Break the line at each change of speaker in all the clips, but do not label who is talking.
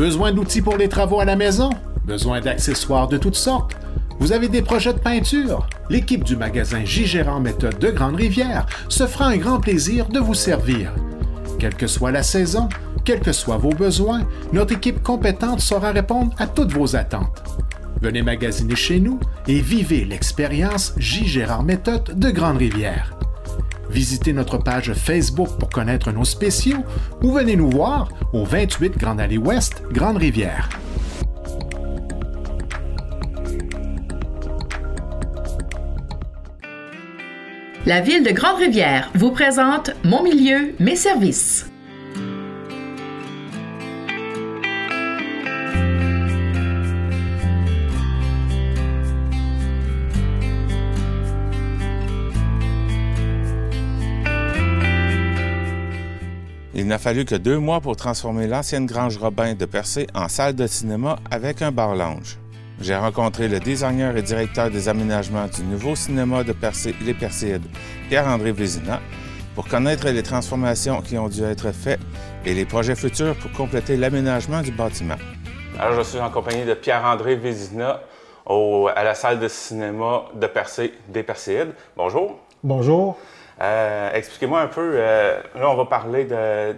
Besoin d'outils pour les travaux à la maison? Besoin d'accessoires de toutes sortes? Vous avez des projets de peinture? L'équipe du magasin J. Méthode de Grande-Rivière se fera un grand plaisir de vous servir. Quelle que soit la saison, quels que soient vos besoins, notre équipe compétente saura répondre à toutes vos attentes. Venez magasiner chez nous et vivez l'expérience J. Méthode de Grande-Rivière. Visitez notre page Facebook pour connaître nos spéciaux ou venez nous voir au 28 Grande Allée Ouest, Grande-Rivière.
La ville de Grande-Rivière vous présente Mon milieu, mes services.
N'a fallu que deux mois pour transformer l'ancienne Grange Robin de Percé en salle de cinéma avec un bar-lounge. J'ai rencontré le designer et directeur des aménagements du nouveau cinéma de Percé Les Perséides, Pierre-André Vézina, pour connaître les transformations qui ont dû être faites et les projets futurs pour compléter l'aménagement du bâtiment. Alors, je suis en compagnie de Pierre-André Vézina à la salle de cinéma de Percé des Perséides. Bonjour.
Bonjour.
Euh, expliquez-moi un peu, euh, là on va parler de,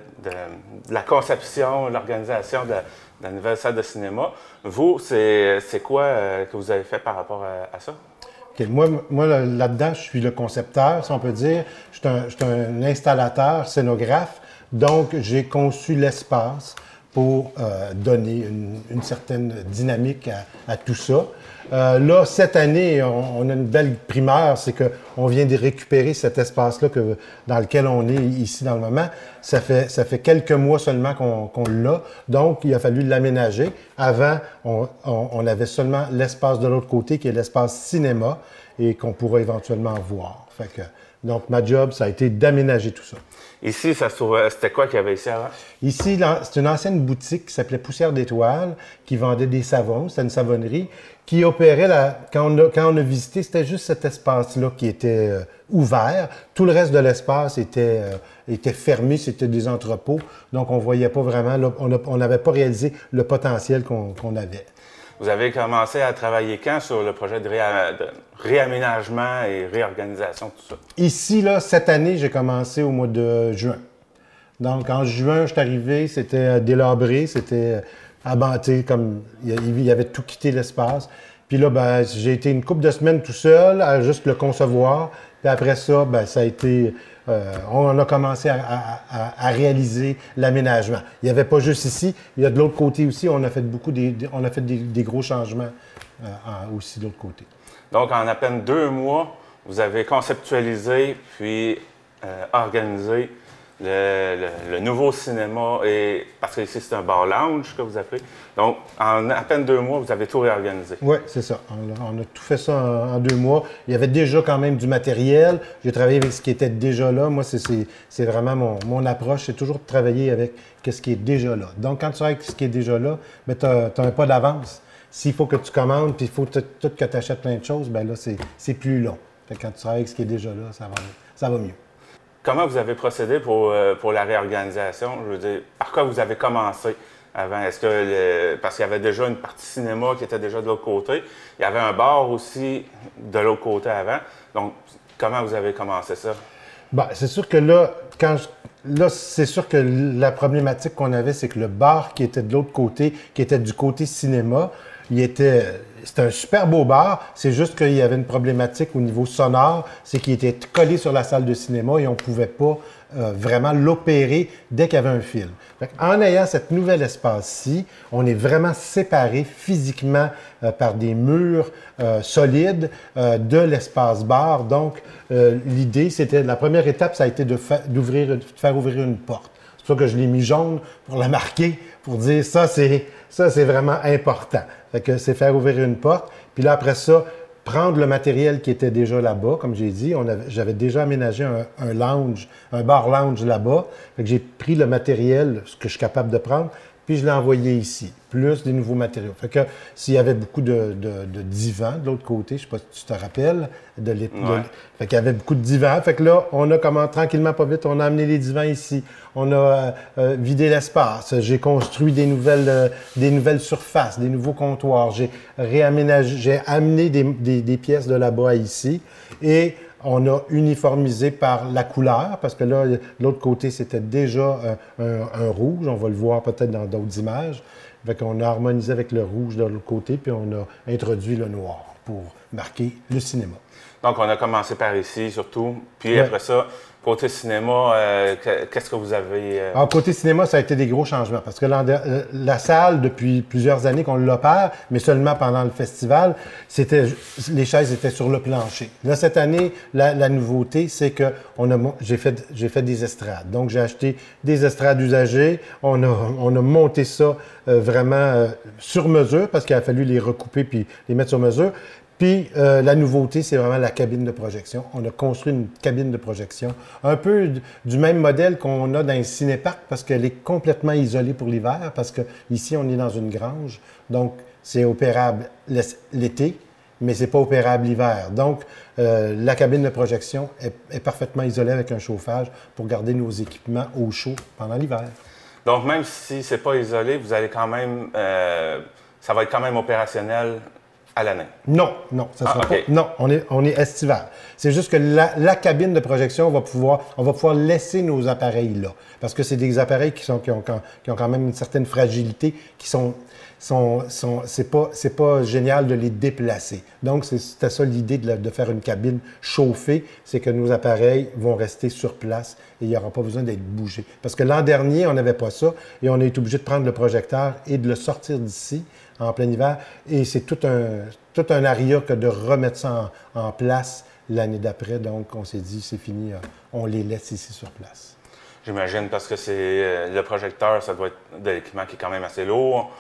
la conception, l'organisation de, la nouvelle salle de cinéma. Vous, c'est quoi euh, que vous avez fait par rapport à, ça?
Moi, moi là-dedans, je suis le concepteur, si on peut dire. Je suis un, installateur, scénographe. Donc, j'ai conçu l'espace pour donner une, certaine dynamique à tout ça. Euh, là, cette année, on, a une belle primeur, c'est qu'on vient de récupérer cet espace-là dans lequel on est ici dans le moment. Ça fait, ça fait quelques mois seulement qu'on l'a, donc il a fallu l'aménager. Avant, on, on, avait seulement l'espace de l'autre côté, qui est l'espace cinéma, et qu'on pourra éventuellement voir. Fait que, donc, ma job, ça a été d'aménager tout ça.
Ici, ça c'était quoi qu'il y avait ici avant?
Ici, c'est une ancienne boutique qui s'appelait Poussière d'étoiles, qui vendait des savons. C'était une savonnerie qui opérait, la, quand, on a, quand on a visité, c'était juste cet espace-là qui était euh, ouvert. Tout le reste de l'espace était, euh, était fermé, c'était des entrepôts. Donc, on voyait pas vraiment, on n'avait pas réalisé le potentiel qu'on avait.
Vous avez commencé à travailler quand sur le projet de, réaménagement et réorganisation, tout ça?
Ici, là, cette année, j'ai commencé au mois de juin. Donc, en juin, je suis arrivé, c'était euh, délabré, c'était abatté, comme il y avait tout quitté l'espace. Puis là, ben, j'ai été une couple de semaines tout seul à juste le concevoir. Puis après ça, ben, ça a été. Euh, on a commencé à, réaliser l'aménagement. Il n'y avait pas juste ici, il y a de l'autre côté aussi. On a fait beaucoup des, gros changements euh, aussi de l'autre côté.
Donc, en à peine deux mois, vous avez conceptualisé puis euh, organisé le, nouveau cinéma, et, parce que ici c'est un bar lounge que vous appelez. Donc, en à peine deux mois, vous avez tout réorganisé.
Oui, c'est ça. On a, tout fait ça en, deux mois. Il y avait déjà quand même du matériel. J'ai travaillé avec ce qui était déjà là. Moi, c'est vraiment mon, approche. C'est toujours de travailler avec ce qui est déjà là. Donc, quand tu travailles avec ce qui est déjà là, tu as, un pas d'avance. S'il faut que tu commandes, puis il faut tout que tu achètes plein de choses, ben là, c'est plus long. quand tu travailles avec ce qui est déjà là, ça va, ça va mieux.
Comment vous avez procédé pour, euh, pour la réorganisation? Je veux dire, par quoi vous avez commencé avant? Est-ce que parce qu'il y avait déjà une partie cinéma qui était déjà de l'autre côté, il y avait un bar aussi de l'autre côté avant. Donc, comment vous avez commencé ça?
Bien, c'est sûr que là, quand là, c'est sûr que la problématique qu'on avait, c'est que le bar qui était de l'autre côté, qui était du côté cinéma, il était, c'était un super beau bar. C'est juste qu'il y avait une problématique au niveau sonore, c'est qu'il était collé sur la salle de cinéma et on pouvait pas euh, vraiment l'opérer dès qu'il y avait un film. en ayant cette nouvel espace-ci, on est vraiment séparé physiquement euh, par des murs euh, solides de l'espace bar. Donc, l'idée, c'était, la première étape, ça a été de, de faire ouvrir une porte. C'est pour ça que je l'ai mis jaune pour la marquer, pour dire ça, c'est, ça, c'est vraiment important. C'est faire ouvrir une porte. Puis là, après ça, prendre le matériel qui était déjà là-bas, comme j'ai dit. J'avais déjà aménagé un, lounge, un bar lounge là-bas. J'ai pris le matériel, ce que je suis capable de prendre, puis je l'ai envoyé ici, plus des nouveaux matériaux. Fait que s'il y avait beaucoup de, de, de divans de l'autre côté, je sais pas si tu te rappelles, de l'é- de-
Ouais.
fait qu'il y avait beaucoup de divans. Fait que là, on a comment tranquillement, pas vite, on a amené les divans ici. On a euh, euh, vidé l'espace. J'ai construit des nouvelles, euh, des nouvelles surfaces, des nouveaux comptoirs. J'ai réaménagé, j'ai amené des, des- des pièces de là-bas à ici. Et on a uniformisé par la couleur, parce que là, l'autre côté, c'était déjà euh, un, un rouge. On va le voir peut-être dans d'autres images. Fait qu'on a harmonisé avec le rouge de l'autre côté, puis on a introduit le noir pour marquer le cinéma.
Donc, on a commencé par ici, surtout. Puis
Ouais.
après ça, côté cinéma, euh, que- qu'est-ce que vous avez. euh,
Alors, côté cinéma, ça a été des gros changements parce que euh, la salle, depuis plusieurs années qu'on l'opère, mais seulement pendant le festival, c'était les chaises étaient sur le plancher. Là, cette année, la, nouveauté, c'est que a mon- j'ai fait j'ai fait des estrades. Donc, j'ai acheté des estrades usagées. On a on a monté ça euh, vraiment euh, sur mesure parce qu'il a fallu les recouper puis les mettre sur mesure. Puis euh, la nouveauté, c'est vraiment la cabine de projection. On a construit une cabine de projection, un peu du même modèle qu'on a dans les cinéparcs parce qu'elle est complètement isolée pour l'hiver, parce que ici on est dans une grange, donc c'est opérable l'été, mais c'est pas opérable l'hiver. Donc euh, la cabine de projection est, est parfaitement isolée avec un chauffage pour garder nos équipements au chaud pendant l'hiver.
Donc, même si c'est pas isolé, vous allez quand même. euh, ça va être quand même opérationnel à l'année.
Non, non, ça
Ah,
sera pas. Non, on est, on est estival. C'est juste que la, la cabine de projection, on va pouvoir, on va pouvoir laisser nos appareils là, parce que c'est des appareils qui sont, qui ont, quand- qui ont quand même une certaine fragilité, qui sont, sont, sont c'est pas, génial de les déplacer. Donc c'était ça l'idée de, de faire une cabine chauffée, c'est que nos appareils vont rester sur place et il n'y aura pas besoin d'être bougés. Parce que l'an dernier, on n'avait pas ça et on a été obligé de prendre le projecteur et de le sortir d'ici en plein hiver. Et c'est tout un, tout un aria que de remettre ça en, en place l'année d'après. Donc, on s'est dit, c'est fini, euh, on les laisse ici sur place.
J'imagine parce que c'est euh, le projecteur, ça doit être de l'équipement qui est quand même assez lourd.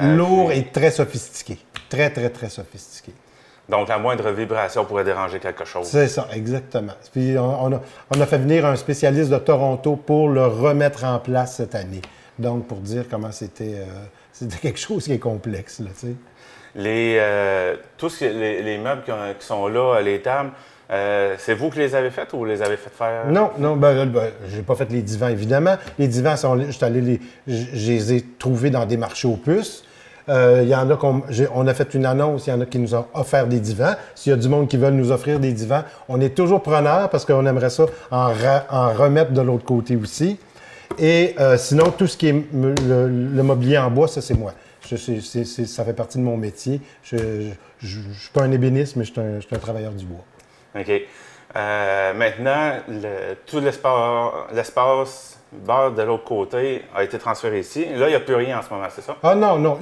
Euh,
Lourd et très sophistiqué. Très, très, très sophistiqué.
Donc, la moindre vibration pourrait déranger quelque chose.
C'est ça, exactement. Puis, on, on a, on a fait venir un spécialiste de Toronto pour le remettre en place cette année. Donc, pour dire comment c'était euh, c'était quelque chose qui est complexe, là, tu sais.
Les, euh, tous les, les meubles qui, ont- qui sont là, les tables, euh, c'est vous qui les avez faites ou vous les avez fait faire?
Non, non, ben, là, ben, j'ai pas fait les divans, évidemment. Les divans, sont, allé les, je, les ai trouvés dans des marchés aux puces. Euh, Il y en a qu'on, on a fait une annonce, il y en a qui nous ont offert des divans. S'il y a du monde qui veut nous offrir des divans, on est toujours preneur parce qu'on aimerait ça en, ra- en remettre de l'autre côté aussi. Et euh, sinon, tout ce qui est le, mobilier en bois, ça, c'est moi. Je- ça fait partie de mon métier. Je ne suis pas un ébéniste, mais je suis un travailleur du bois.
OK. Euh, maintenant, tout l'espace, bar de l'autre côté a été transféré ici. Là, il n'y a plus rien en ce moment, c'est ça?
Ah non, non.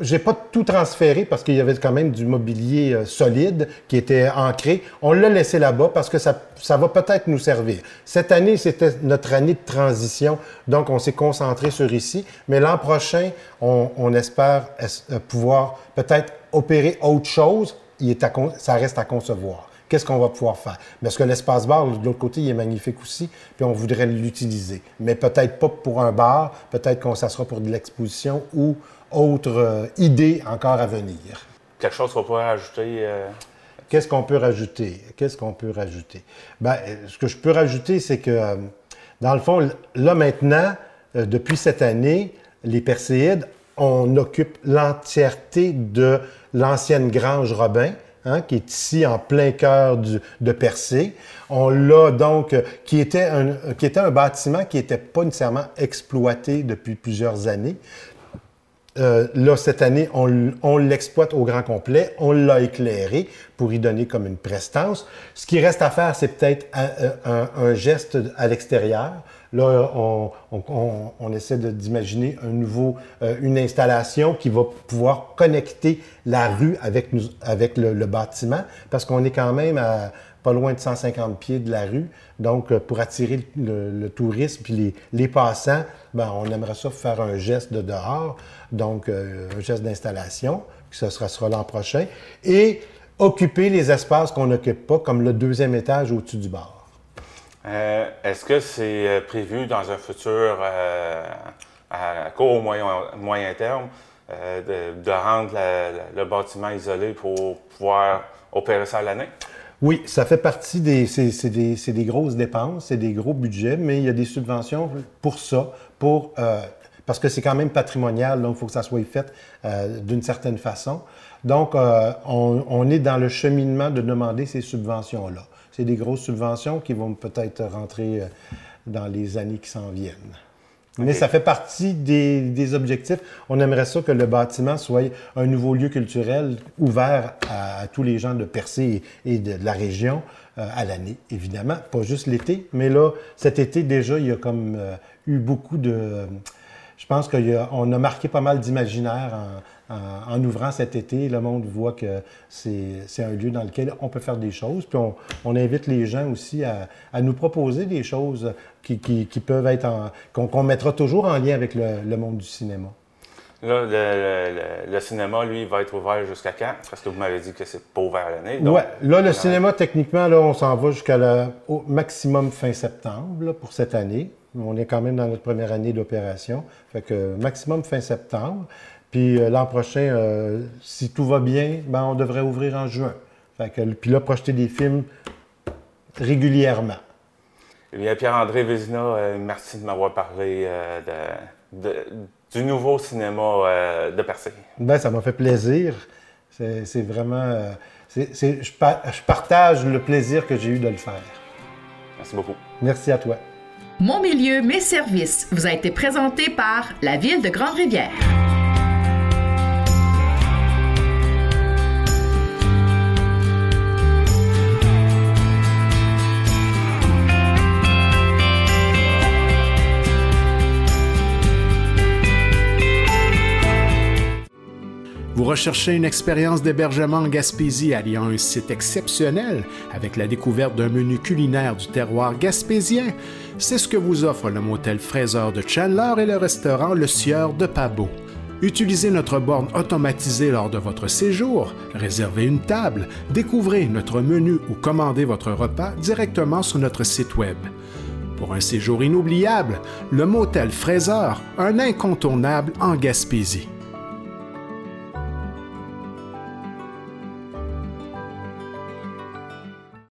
J'ai pas tout transféré parce qu'il y avait quand même du mobilier euh, solide qui était ancré. On l'a laissé là-bas parce que ça, va peut-être nous servir. Cette année, c'était notre année de transition, donc on s'est concentré sur ici. Mais l'an prochain, on, espère es- euh, pouvoir peut-être opérer autre chose. Ça reste à concevoir. Qu'est-ce qu'on va pouvoir faire? Parce que l'espace bar, de l'autre côté, il est magnifique aussi, puis on voudrait l'utiliser. Mais peut-être pas pour un bar, peut-être qu'on ça sera pour de l'exposition ou autre euh, idée encore à venir.
Quelque chose qu'on pourrait ajouter. euh,
Qu'est-ce qu'on peut rajouter? Qu'est-ce qu'on peut rajouter? Ben, euh, ce que je peux rajouter, c'est que, euh, dans le fond, là maintenant, depuis cette année, les Perséides, on occupe l'entièreté de l'ancienne grange Robin, hein, qui est ici en plein cœur de Percé. On l'a donc, euh, qui était un, euh, qui était un bâtiment qui n'était pas nécessairement exploité depuis plusieurs années. Euh, là, cette année, on, l'exploite au grand complet, on l'a éclairé pour y donner comme une prestance. Ce qui reste à faire, c'est peut-être un, un geste à l'extérieur. Là, on, essaie d'imaginer nouveau, euh, une installation qui va pouvoir connecter la rue avec, le, le bâtiment, parce qu'on est quand même à pas loin de 150 pieds de la rue. Donc, euh, pour attirer le, le tourisme puis les, passants, ben, on aimerait ça faire un geste de dehors, donc euh, un geste d'installation, que ce sera l'an prochain, et occuper les espaces qu'on n'occupe pas, comme le deuxième étage au-dessus du bar.
Euh, Est-ce que c'est euh, prévu dans un futur euh, à court moyen, moyen terme, de, rendre le bâtiment isolé pour pouvoir opérer ça à l'année?
Oui, ça fait partie des. C'est des, des, grosses dépenses, c'est des gros budgets, mais il y a des subventions pour ça, pour. parce que c'est quand même patrimonial, donc il faut que ça soit fait d'une certaine façon. Donc, on, on, est dans le cheminement de demander ces subventions-là. C'est des grosses subventions qui vont peut-être rentrer dans les années qui s'en viennent. Mais ça fait partie des, objectifs. On aimerait ça que le bâtiment soit un nouveau lieu culturel ouvert à, tous les gens de Percé et, de, la région euh, à l'année, évidemment. Pas juste l'été, mais là, cet été, déjà, il y a comme euh, eu beaucoup de... Je pense qu'on a, marqué pas mal d'imaginaire en, en, ouvrant cet été, le monde voit que c'est un lieu dans lequel on peut faire des choses. Puis on, invite les gens aussi à, nous proposer des choses qui, peuvent être qu'on mettra toujours en lien avec le, monde du cinéma.
Là, le, cinéma, lui, va être ouvert jusqu'à quand? Parce que vous m'avez dit que c'est pas ouvert l'année.
Oui, là, le cinéma, techniquement, là, on s'en va jusqu'à au maximum fin septembre pour cette année. On est quand même dans notre première année d'opération. Fait que maximum fin septembre. Puis euh, l'an prochain, euh, si tout va bien, ben, on devrait ouvrir en juin. puis là, projeter des films régulièrement.
Eh bien, Pierre-André Vézina, euh, merci de m'avoir parlé du nouveau cinéma de Percé.
Ben, ça m'a fait plaisir. C'est vraiment. je, je partage le plaisir que j'ai eu de le faire.
Merci beaucoup.
Merci à toi.
Mon milieu, mes services vous a été présenté par la Ville de Grande-Rivière.
Recherchez une expérience d'hébergement en Gaspésie alliant un site exceptionnel avec la découverte d'un menu culinaire du terroir gaspésien? C'est ce que vous offre le motel Fraser de Chandler et le restaurant Le Sieur de Pabot. Utilisez notre borne automatisée lors de votre séjour, réservez une table, découvrez notre menu ou commandez votre repas directement sur notre site Web. Pour un séjour inoubliable, le motel Fraser, un incontournable en Gaspésie.